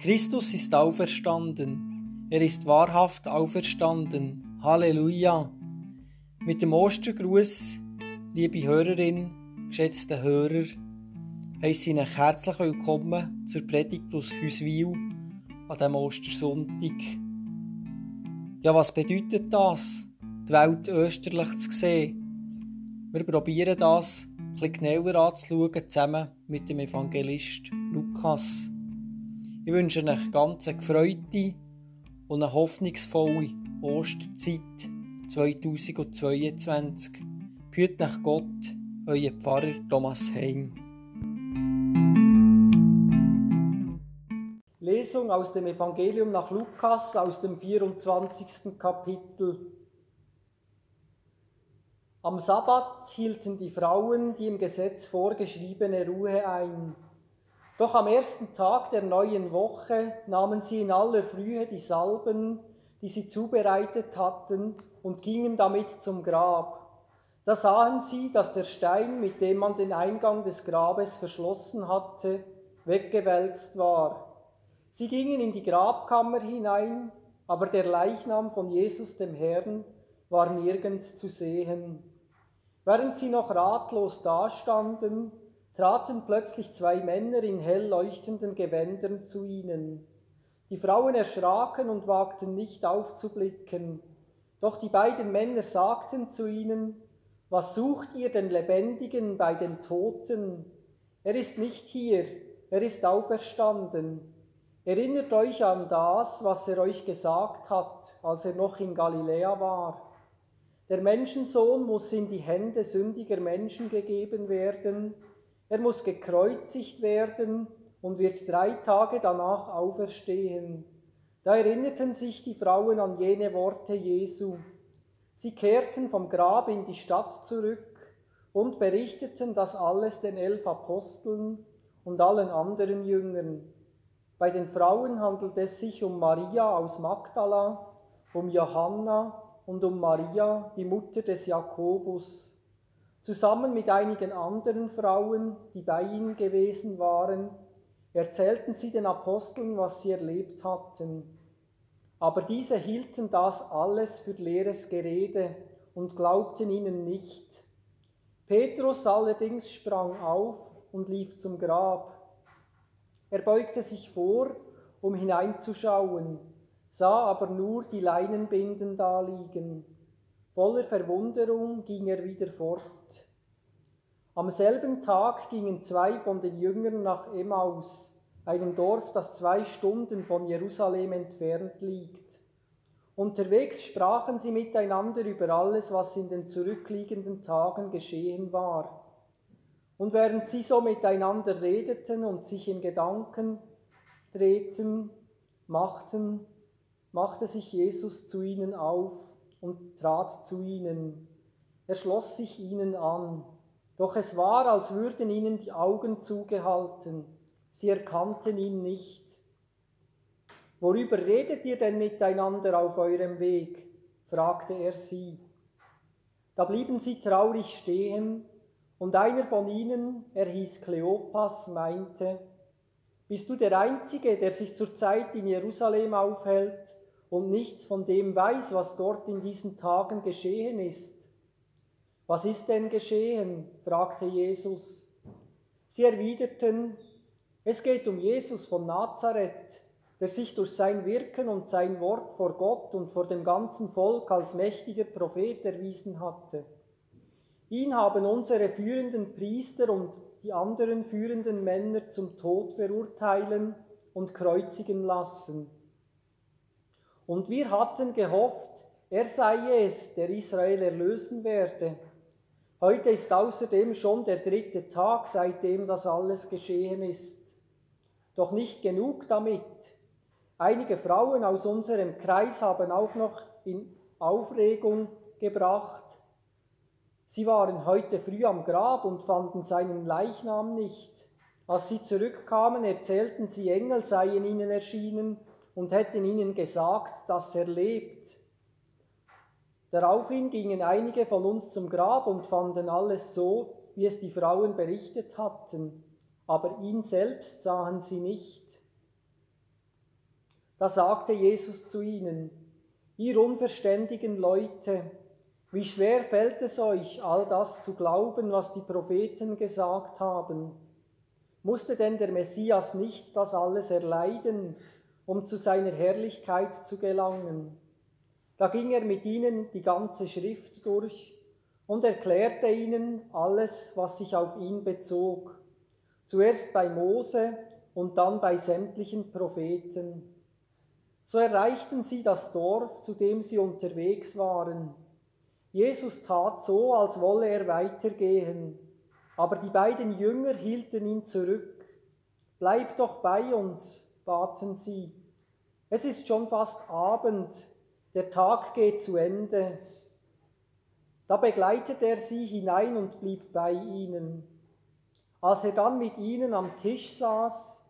Christus ist auferstanden. Er ist wahrhaft auferstanden. Halleluja. Mit dem Ostergruß, liebe Hörerin, geschätzte Hörer, heiße ich euch herzlich willkommen zur Predigt aus Hüswil an diesem Ostersonntag. Ja, was bedeutet das, die Welt österlich zu sehen? Wir probieren das ein bisschen genauer anzuschauen, zusammen mit dem Evangelist Lukas. Ich wünsche euch ganz eine gefreute und eine hoffnungsvolle Osterzeit 2022. Behüt nach Gott, euer Pfarrer Thomas Heim. Lesung aus dem Evangelium nach Lukas aus dem 24. Kapitel. Am Sabbat hielten die Frauen die im Gesetz vorgeschriebene Ruhe ein. Doch am ersten Tag der neuen Woche nahmen sie in aller Frühe die Salben, die sie zubereitet hatten, und gingen damit zum Grab. Da sahen sie, dass der Stein, mit dem man den Eingang des Grabes verschlossen hatte, weggewälzt war. Sie gingen in die Grabkammer hinein, aber der Leichnam von Jesus dem Herrn war nirgends zu sehen. Während sie noch ratlos dastanden, traten plötzlich zwei Männer in hell leuchtenden Gewändern zu ihnen. Die Frauen erschraken und wagten nicht aufzublicken. Doch die beiden Männer sagten zu ihnen, was sucht ihr den Lebendigen bei den Toten? Er ist nicht hier, er ist auferstanden. Erinnert euch an das, was er euch gesagt hat, als er noch in Galiläa war. Der Menschensohn muss in die Hände sündiger Menschen gegeben werden, er muss gekreuzigt werden und wird drei Tage danach auferstehen. Da erinnerten sich die Frauen an jene Worte Jesu. Sie kehrten vom Grab in die Stadt zurück und berichteten das alles den elf Aposteln und allen anderen Jüngern. Bei den Frauen handelt es sich um Maria aus Magdala, um Johanna und um Maria, die Mutter des Jakobus. Zusammen mit einigen anderen Frauen, die bei ihnen gewesen waren, erzählten sie den Aposteln, was sie erlebt hatten. Aber diese hielten das alles für leeres Gerede und glaubten ihnen nicht. Petrus allerdings sprang auf und lief zum Grab. Er beugte sich vor, um hineinzuschauen, sah aber nur die Leinenbinden daliegen. Voller Verwunderung ging er wieder fort. Am selben Tag gingen zwei von den Jüngern nach Emmaus, einem Dorf, das zwei Stunden von Jerusalem entfernt liegt. Unterwegs sprachen sie miteinander über alles, was in den zurückliegenden Tagen geschehen war. Und während sie so miteinander redeten und sich in Gedanken drehten, machten, machte sich Jesus zu ihnen auf und trat zu ihnen. Er schloss sich ihnen an. Doch es war, als würden ihnen die Augen zugehalten. Sie erkannten ihn nicht. Worüber redet ihr denn miteinander auf eurem Weg? fragte er sie. Da blieben sie traurig stehen, und einer von ihnen, er hieß Kleopas, meinte, Bist du der Einzige, der sich zurzeit in Jerusalem aufhält und nichts von dem weiß, was dort in diesen Tagen geschehen ist. Was ist denn geschehen? fragte Jesus. Sie erwiderten, es geht um Jesus von Nazareth, der sich durch sein Wirken und sein Wort vor Gott und vor dem ganzen Volk als mächtiger Prophet erwiesen hatte. Ihn haben unsere führenden Priester und die anderen führenden Männer zum Tod verurteilen und kreuzigen lassen. Und wir hatten gehofft, er sei es, der Israel erlösen werde. Heute ist außerdem schon der dritte Tag, seitdem das alles geschehen ist. Doch nicht genug damit. Einige Frauen aus unserem Kreis haben auch noch in Aufregung gebracht. Sie waren heute früh am Grab und fanden seinen Leichnam nicht. Als sie zurückkamen, erzählten sie, Engel seien ihnen erschienen und hätten ihnen gesagt, dass er lebt. Daraufhin gingen einige von uns zum Grab und fanden alles so, wie es die Frauen berichtet hatten, aber ihn selbst sahen sie nicht. Da sagte Jesus zu ihnen, ihr unverständigen Leute, wie schwer fällt es euch, all das zu glauben, was die Propheten gesagt haben? Musste denn der Messias nicht das alles erleiden, um zu seiner Herrlichkeit zu gelangen? Da ging er mit ihnen die ganze Schrift durch und erklärte ihnen alles, was sich auf ihn bezog. Zuerst bei Mose und dann bei sämtlichen Propheten. So erreichten sie das Dorf, zu dem sie unterwegs waren. Jesus tat so, als wolle er weitergehen, aber die beiden Jünger hielten ihn zurück. Bleib doch bei uns, baten sie. Es ist schon fast Abend, der Tag geht zu Ende. Da begleitete er sie hinein und blieb bei ihnen. Als er dann mit ihnen am Tisch saß,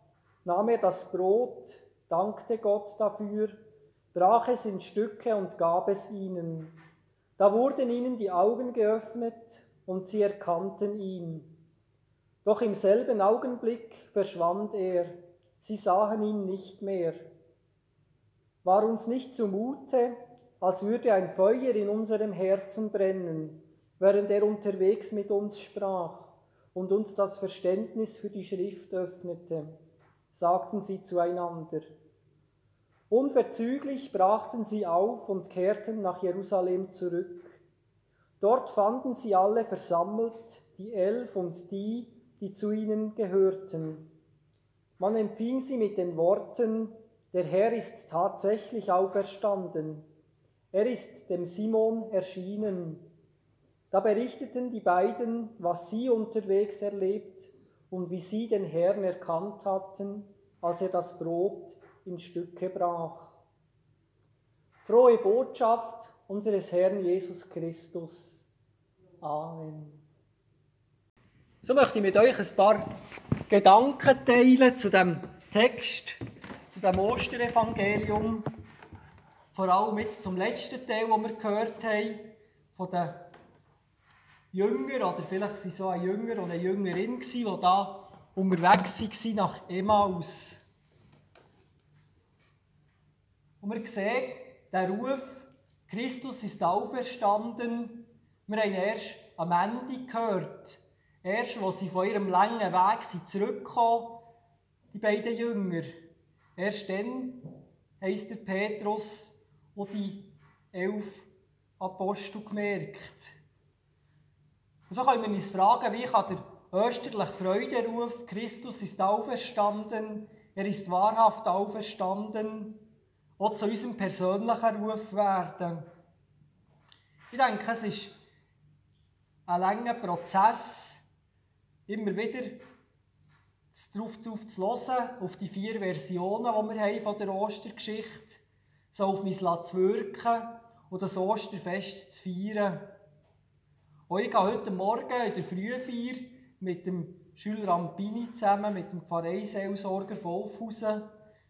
nahm er das Brot, dankte Gott dafür, brach es in Stücke und gab es ihnen. Da wurden ihnen die Augen geöffnet und sie erkannten ihn. Doch im selben Augenblick verschwand er, sie sahen ihn nicht mehr. War uns nicht zumute, als würde ein Feuer in unserem Herzen brennen, während er unterwegs mit uns sprach und uns das Verständnis für die Schrift öffnete, sagten sie zueinander. Unverzüglich brachten sie auf und kehrten nach Jerusalem zurück. Dort fanden sie alle versammelt, die Elf und die, die zu ihnen gehörten. Man empfing sie mit den Worten, der Herr ist tatsächlich auferstanden. Er ist dem Simon erschienen. Da berichteten die beiden, was sie unterwegs erlebt und wie sie den Herrn erkannt hatten, als er das Brot in Stücke brach. Frohe Botschaft unseres Herrn Jesus Christus. Amen. So möchte ich mit euch ein paar Gedanken teilen zu dem Text, zu dem Osterevangelium. Vor allem jetzt zum letzten Teil, den wir gehört haben, von den Jüngern, oder vielleicht waren so ein Jünger und eine Jüngerin, die da unterwegs waren nach Emmaus. Und wir sehen den Ruf, Christus ist auferstanden. Wir haben erst am Ende gehört, erst als sie von ihrem langen Weg zurückgekommen, die beiden Jünger. Erst dann heisst der Petrus und die elf Apostel gemerkt. Und so können wir uns fragen, wie kann der österliche Freuderuf, Christus ist auferstanden, er ist wahrhaft auferstanden, auch zu unserem persönlichen Ruf werden. Ich denke, es ist ein langer Prozess, immer wieder darauf zu hören, auf die vier Versionen, die wir haben von der Ostergeschichte, so auf mich zu wirken und das Osterfest zu feiern. Und ich gehe heute Morgen in der Frühfeier mit dem Schüler Rampini zusammen, mit dem Pfarreiseelsorger von Aufhausen,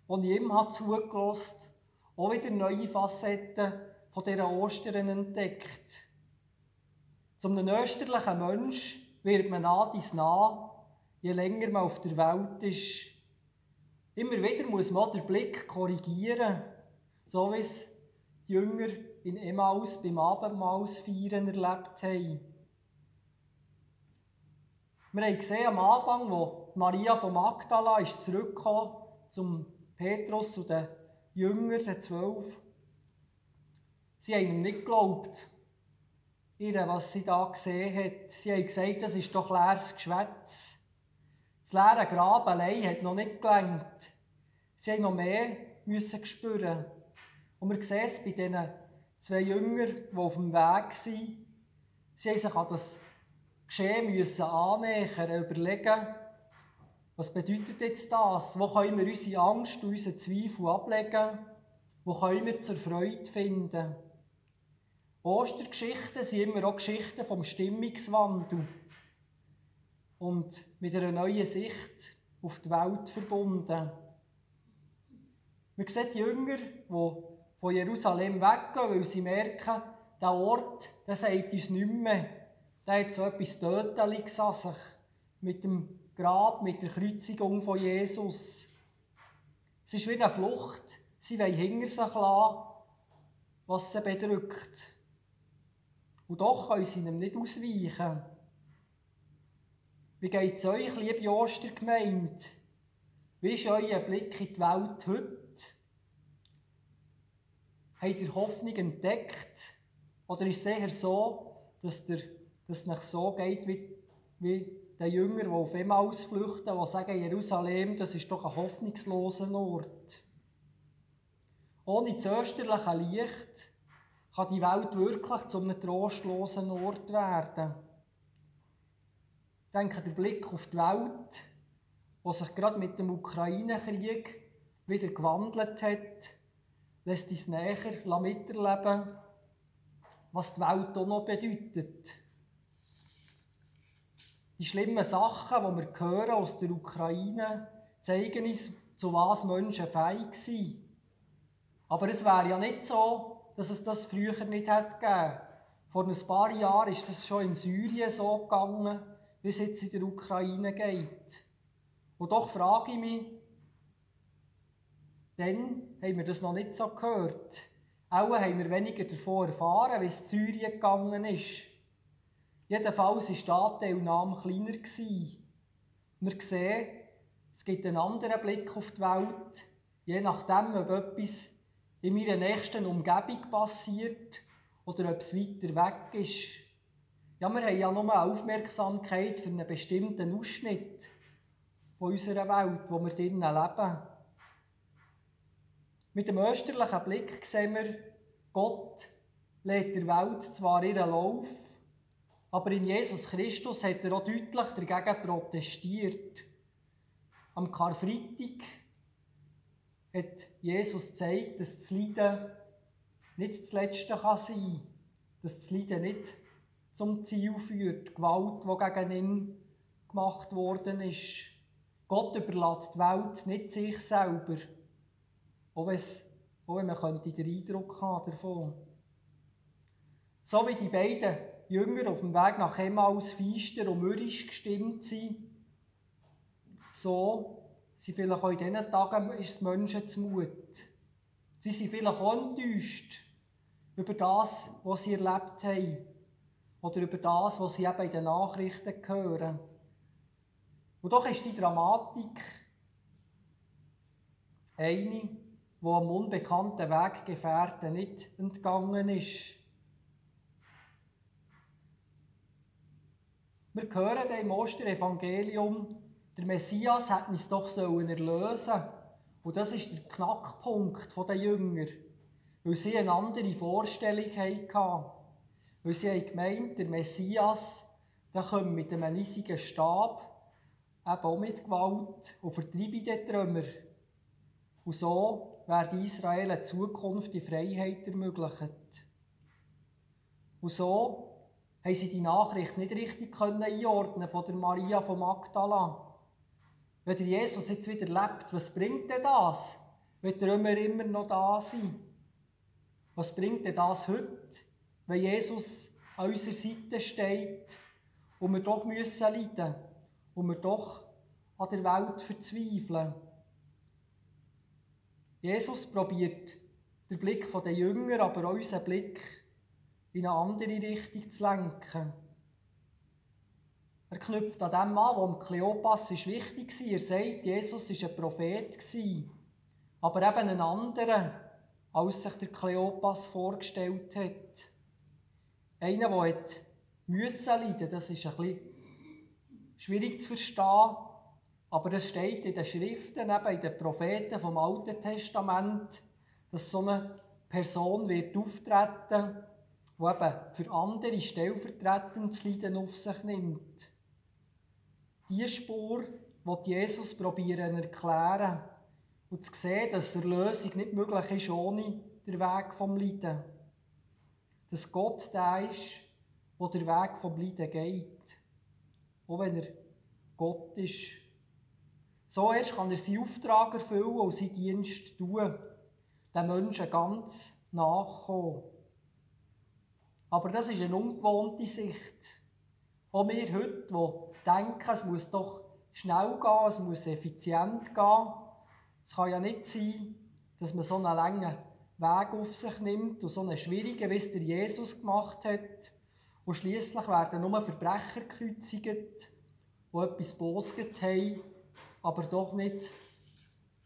wo ich ihm zugelassen habe, auch wieder neue Facetten von dieser Ostern entdeckt. Zum österlichen Mensch wird man nah dies nah, je länger man auf der Welt ist. Immer wieder muss man den Blick korrigieren, so wie es die Jünger in Emmaus beim Abendmahlsfeiern erlebt haben. Wir haben gesehen am Anfang, wo Maria von Magdala ist zurückgekommen zum Petrus und den Jünger, den Zwölf, sie haben ihm nicht geglaubt, ihr, was sie da gesehen hat. Sie haben gesagt, das ist doch leeres Geschwätz. Das leere Grab allein hat noch nicht gelangt. Sie haben noch mehr müssen spüren. Und wir sehen es bei diesen zwei Jüngern, die auf dem Weg sind. Sie haben sich an das Geschehen müssen annähern, überlegen, was bedeutet jetzt das? Wo können wir unsere Angst und unsere Zweifel ablegen? Wo können wir zur Freude finden? Ostergeschichten sind immer auch Geschichten vom Stimmungswandel und mit einer neuen Sicht auf die Welt verbunden. Wir sehen die Jünger, die von Jerusalem weggehen, weil sie merken, der Ort, der sagt uns nicht mehr. Der hat so etwas Tödliches an sich mit dem Grab, mit der Kreuzigung von Jesus. Es ist wie eine Flucht sie wollen hinter sich lassen, was sie bedrückt. Und doch können sie ihm nicht ausweichen. Wie geht es euch, liebe Ostergemeinde? Wie ist euer Blick in die Welt heute? Habt ihr Hoffnung entdeckt? Oder ist es eher so, dass, der, dass es nicht so geht wie, wie der Jünger, der auf einmal ausflüchten, die sagen, Jerusalem, das ist doch ein hoffnungsloser Ort. Ohne das österliche Licht kann die Welt wirklich zu einem trostlosen Ort werden. Denke, der Blick auf die Welt, die sich gerade mit dem Ukraine-Krieg wieder gewandelt hat, lässt uns näher miterleben, was die Welt auch noch bedeutet. Die schlimmen Sachen, die wir hören aus der Ukraine, zeigen uns, zu was Menschen fähig sind. Aber es wäre ja nicht so, dass es das früher nicht hätte gegeben. Vor ein paar Jahren ist das schon in Syrien so gegangen, wie es jetzt in der Ukraine geht. Und doch frage ich mich, dann haben wir das noch nicht so gehört. Auch haben wir weniger davon erfahren, wie es in Syrien gegangen ist. Jedenfalls war die Anteilnahme kleiner. Wir sehen, es gibt einen anderen Blick auf die Welt, je nachdem, ob etwas in meiner nächsten Umgebung passiert oder ob es weiter weg ist. Ja, wir haben ja nur Aufmerksamkeit für einen bestimmten Ausschnitt von unserer Welt, wo wir drinnen leben. Mit dem österlichen Blick sehen wir, Gott lädt der Welt zwar ihren Lauf, aber in Jesus Christus hat er auch deutlich dagegen protestiert. Am Karfreitag hat Jesus gezeigt, dass das Leiden nicht das Letzte kann sein kann, dass das Leiden nicht zum Ziel führt, die Gewalt, die gegen ihn gemacht worden ist. Gott überlässt die Welt nicht sich selber, auch, auch wenn man könnte den Eindruck haben davon. So wie die beiden Jünger auf dem Weg nach Emmaus feister und mürrisch gestimmt sind, so sind vielleicht auch in diesen Tagen ist Menschen zu Mut. Sie sind vielleicht auch enttäuscht über das, was sie erlebt haben. Oder über das, was sie eben in den Nachrichten hören. Und doch ist die Dramatik eine, die am unbekannten Weggefährten nicht entgangen ist. Wir hören im Osterevangelium, der Messias hat uns doch erlösen sollen. Und das ist der Knackpunkt der Jünger. Weil sie eine andere Vorstellung hatten. Weil sie haben gemeint, der Messias, der kommt mit einem riesigen Stab, eben auch mit Gewalt, und vertreibe die Trümmer. Und so werde Israel eine Zukunft in Freiheit ermöglicht. Und so haben sie die Nachricht nicht richtig einordnen von der Maria von Magdala. Wenn der Jesus jetzt wieder lebt, was bringt denn das? Wenn die Römer immer noch da sind? Was bringt denn das heute, wenn Jesus an unserer Seite steht und wir doch müssen leiden und wir doch an der Welt verzweifeln? Jesus probiert den Blick der Jünger, aber auch unseren Blick in eine andere Richtung zu lenken. Er knüpft an dem an, was Kleopas ist wichtig war. Er sagt, Jesus war ein Prophet, aber eben ein anderer, als sich der Kleopas vorgestellt hat. Einer, der hat müssen leiden, das ist ein bisschen schwierig zu verstehen, aber es steht in den Schriften, eben in den Propheten vom Alten Testament, dass so eine Person wird auftreten die eben für andere stellvertretend das Leiden auf sich nimmt. Diese Spur wird Jesus probieren erklären und zu sehen, dass Erlösung nicht möglich ist ohne den Weg vom Leiden. Dass Gott der ist, der Weg vom Leiden geht. Auch wenn er Gott ist. So erst kann er seinen Auftrag erfüllen und seinen Dienst tun, den Menschen ganz nachkommen. Aber das ist eine ungewohnte Sicht. Auch wir heute, die denken, es muss doch schnell gehen, es muss effizient gehen. Es kann ja nicht sein, dass man so einen langen Weg auf sich nimmt und so einen schwierigen, wie es der Jesus gemacht hat. Und schließlich werden nur Verbrecher gekreuzigt, die etwas bosget haben, aber doch nicht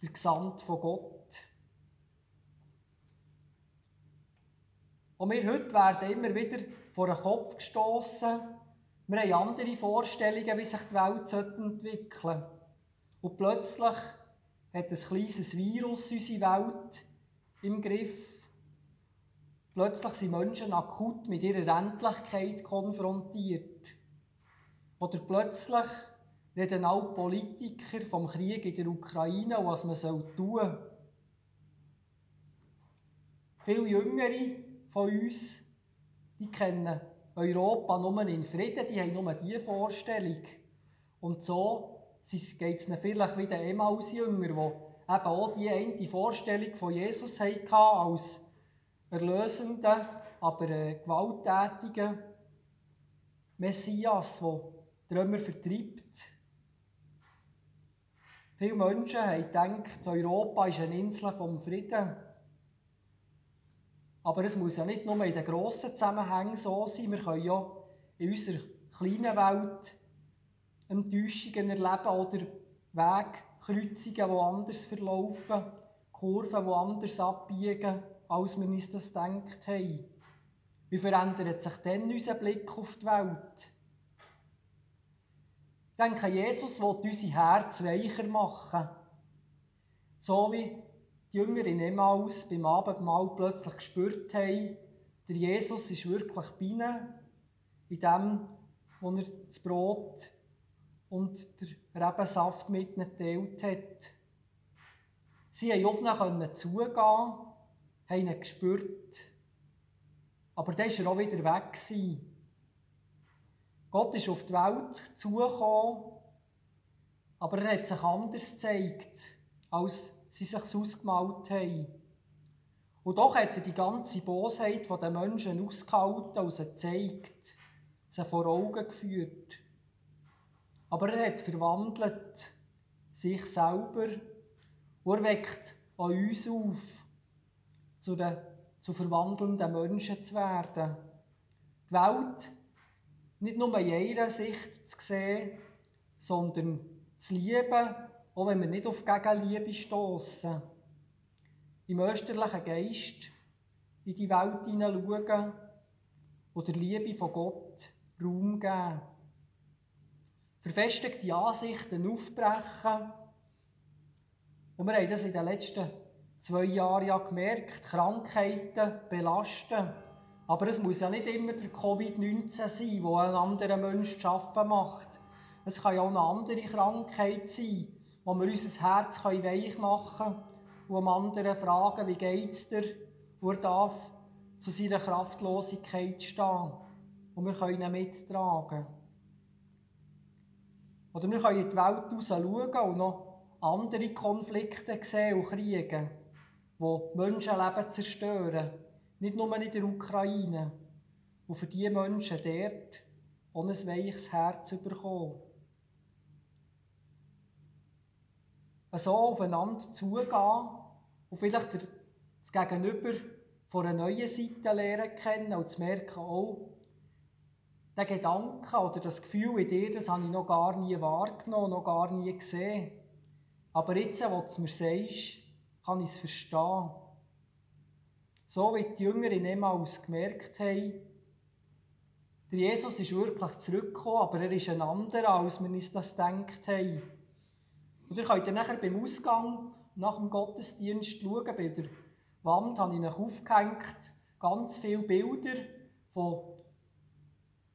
der Gesamt von Gott. Und wir heute werden immer wieder vor den Kopf gestoßen. Wir haben andere Vorstellungen, wie sich die Welt entwickeln sollte. Und plötzlich hat ein kleines Virus unsere Welt im Griff. Plötzlich sind Menschen akut mit ihrer Endlichkeit konfrontiert. Oder plötzlich reden auch Politiker vom Krieg in der Ukraine was man tun soll. Viele Jüngere von uns, die kennen Europa nur in Frieden, die haben nur diese Vorstellung. Und so geht es vielleicht wie den Emmaus-Jünger, die eben auch die eine Vorstellung von Jesus hatten, als erlösenden, aber äh, gewalttätigen Messias, der Trümmer vertreibt. Viele Menschen haben gedacht, Europa ist eine Insel vom Frieden. Aber es muss ja nicht nur in den grossen Zusammenhängen so sein. Wir können ja in unserer kleinen Welt Enttäuschungen erleben oder Wegkreuzungen, die anders verlaufen, Kurven, die anders abbiegen, als wir uns das gedacht haben. Wie verändert sich dann unser Blick auf die Welt? Ich denke, Jesus will unser Herz weicher machen. So wie die Jünger in Emmaus beim Abendmahl plötzlich gespürt haben, der Jesus ist wirklich bei ihnen, in dem, wo er das Brot und der Rebensaft mit ihnen geteilt hat. Sie konnten auf ihn zugehen, haben ihn gespürt, aber dann war er auch wieder weg. Gott ist auf die Welt zugekommen, aber er hat sich anders gezeigt, als sie sich ausgemalt haben. Und doch hat er die ganze Bosheit der Menschen ausgehalten und sie gezeigt, sie vor Augen geführt. Aber er hat verwandelt sich selber und er weckt an uns auf, zu, den, zu verwandelnden Menschen zu werden. Die Welt nicht nur in ihrer Sicht zu sehen, sondern zu lieben auch wenn wir nicht auf Gegenliebe stoßen, im österlichen Geist in die Welt hineinschauen und der Liebe von Gott Raum geben. Verfestigte Ansichten aufbrechen. Und wir haben das in den letzten zwei Jahren ja gemerkt, Krankheiten belasten. Aber es muss ja nicht immer der Covid-19 sein, wo ein anderer Mensch zu arbeiten macht. Es kann ja auch eine andere Krankheit sein, wo wir unser Herz weich machen können und am anderen fragen, wie geht es dir? Und er darf zu seiner Kraftlosigkeit stehen. Und wir können ihn mittragen. Oder wir können in die Welt raus schauen und noch andere Konflikte sehen und Kriege, die Menschenleben zerstören. Nicht nur in der Ukraine. Und für diese Menschen dort ohne ein weiches Herz bekommen. so aufeinander zugehen und vielleicht das Gegenüber von einer neuen Seite lernen kennen und zu merken, oh, der Gedanke oder das Gefühl in dir, das habe ich noch gar nie wahrgenommen, noch gar nie gesehen. Aber jetzt, wo du es mir sagst, kann ich es verstehen. So wie die Jünger in Emmaus gemerkt haben, der Jesus ist wirklich zurückgekommen, aber er ist ein anderer, als wir uns das gedacht haben. Und ihr könnt dann nachher beim Ausgang nach dem Gottesdienst schauen, bei der Wand habe ich euch aufgehängt, ganz viele Bilder von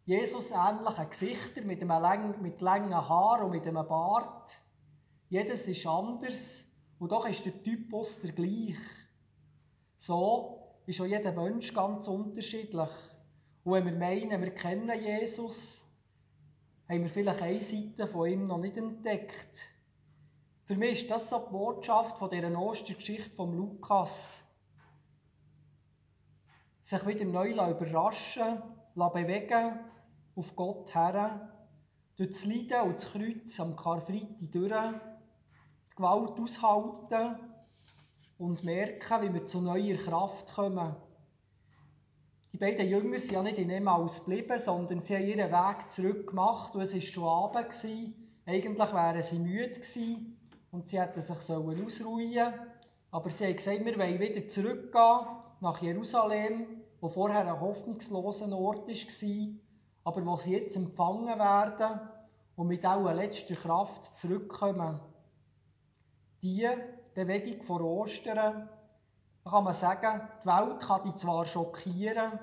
Jesus-ähnlichen Gesichtern mit, einem lang, mit langen Haaren und mit einem Bart. Jedes ist anders und doch ist der Typus der gleich. So ist auch jeder Mensch ganz unterschiedlich. Und wenn wir meinen, wir kennen Jesus, haben wir vielleicht eine Seite von ihm noch nicht entdeckt. Für mich ist das so die Botschaft von dieser Ostergeschichte von Lukas. Sich wieder neu überraschen, bewegen, auf Gott her, durch das Leiden und das Kreuz am Karfreitag durch, die Gewalt aushalten und merken, wie wir zu neuer Kraft kommen. Die beiden Jünger sind ja nicht in Emmaus geblieben, sondern sie haben ihren Weg zurück gemacht und es war schon Abend. Eigentlich wären sie müde gewesen und sie hätten sich ausruhen sollen. Aber sie haben gesagt, wir wollen wieder zurückgehen nach Jerusalem, wo vorher ein hoffnungsloser Ort war, aber wo sie jetzt empfangen werden und mit auch letzter Kraft zurückkommen. Die Bewegung vor Ostern, da kann man sagen, die Welt kann die zwar schockieren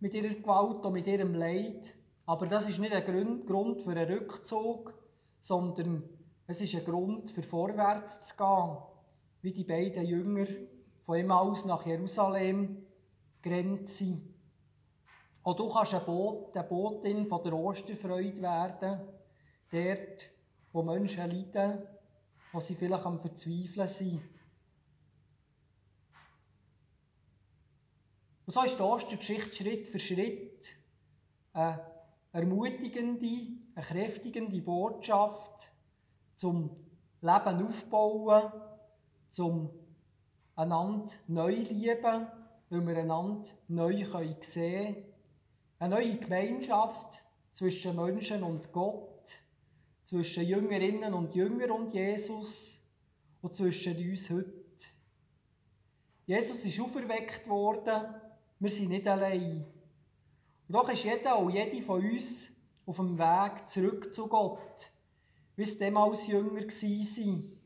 mit ihrer Gewalt und mit ihrem Leid, aber das ist nicht ein Grund für einen Rückzug, sondern es ist ein Grund für vorwärts zu gehen, wie die beiden Jünger von Emmaus nach Jerusalem sind. Auch du kannst eine, Boot, eine Botin von der Osterfreude werden, dort, wo Menschen leiden, wo sie vielleicht am Verzweifeln sind. Und so ist die Ostergeschichte Schritt für Schritt eine ermutigende, eine kräftigende Botschaft zum Leben aufbauen, zum einander neu lieben, weil wir einander neu sehen können. Eine neue Gemeinschaft zwischen Menschen und Gott, zwischen Jüngerinnen und Jünger und Jesus und zwischen uns heute. Jesus ist auferweckt worden, wir sind nicht allein. Und doch ist jeder und jede von uns auf dem Weg zurück zu Gott, wie es damals Jünger waren.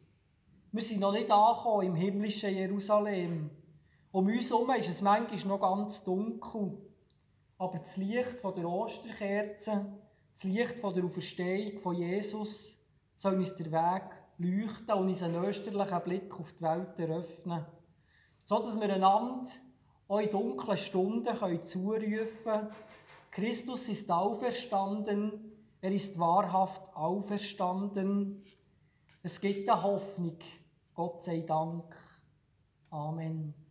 Wir sind noch nicht angekommen im himmlischen Jerusalem. Um uns herum ist es manchmal noch ganz dunkel. Aber das Licht von der Osterkerze, das Licht von der Auferstehung von Jesus, soll uns den Weg leuchten und uns einen österlichen Blick auf die Welt eröffnen. So dass wir einander auch in dunklen Stunden können zurufen Christus ist auferstanden, er ist wahrhaft auferstanden. Es gibt eine Hoffnung, Gott sei Dank. Amen.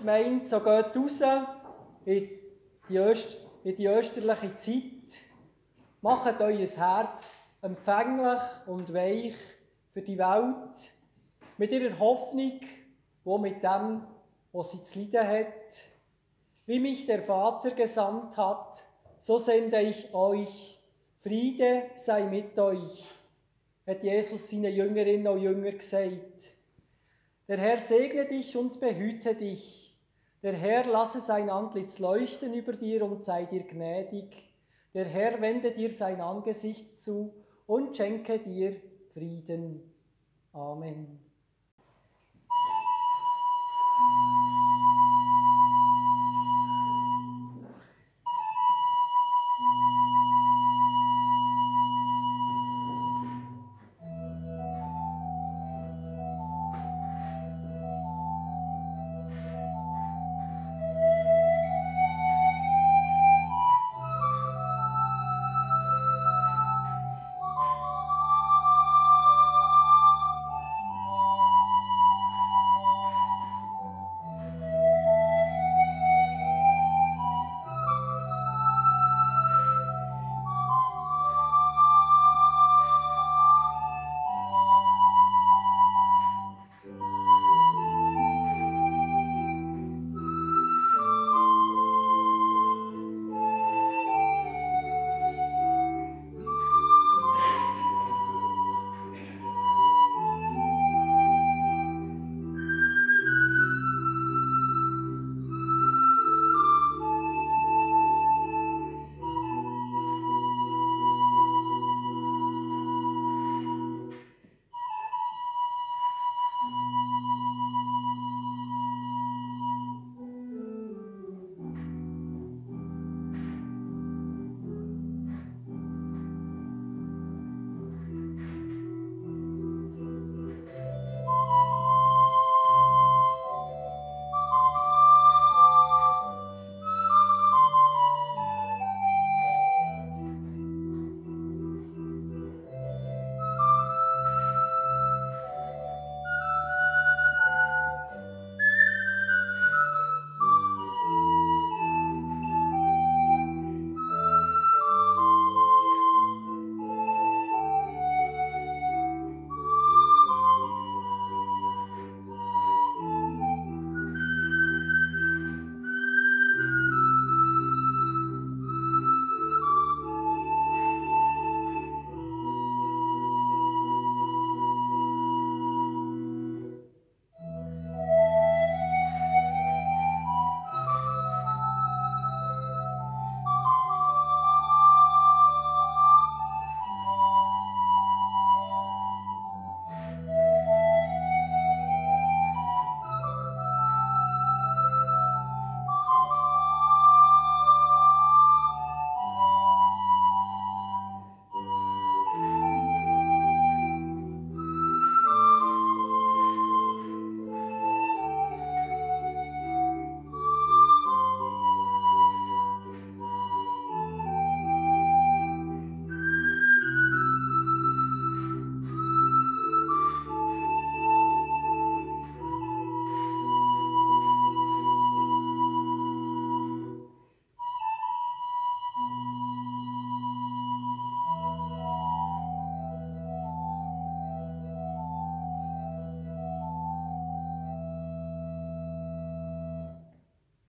Ostergemeinde, so geht raus in die, Öst in die österliche Zeit. Macht euer Herz empfänglich und weich für die Welt, mit ihrer Hoffnung, wo mit dem, was sie zu leiden hat. Wie mich der Vater gesandt hat, so sende ich euch. Friede sei mit euch, hat Jesus seine Jüngerinnen und Jünger gesagt. Der Herr segne dich und behüte dich. Der Herr lasse sein Antlitz leuchten über dir und sei dir gnädig. Der Herr wende dir sein Angesicht zu und schenke dir Frieden. Amen.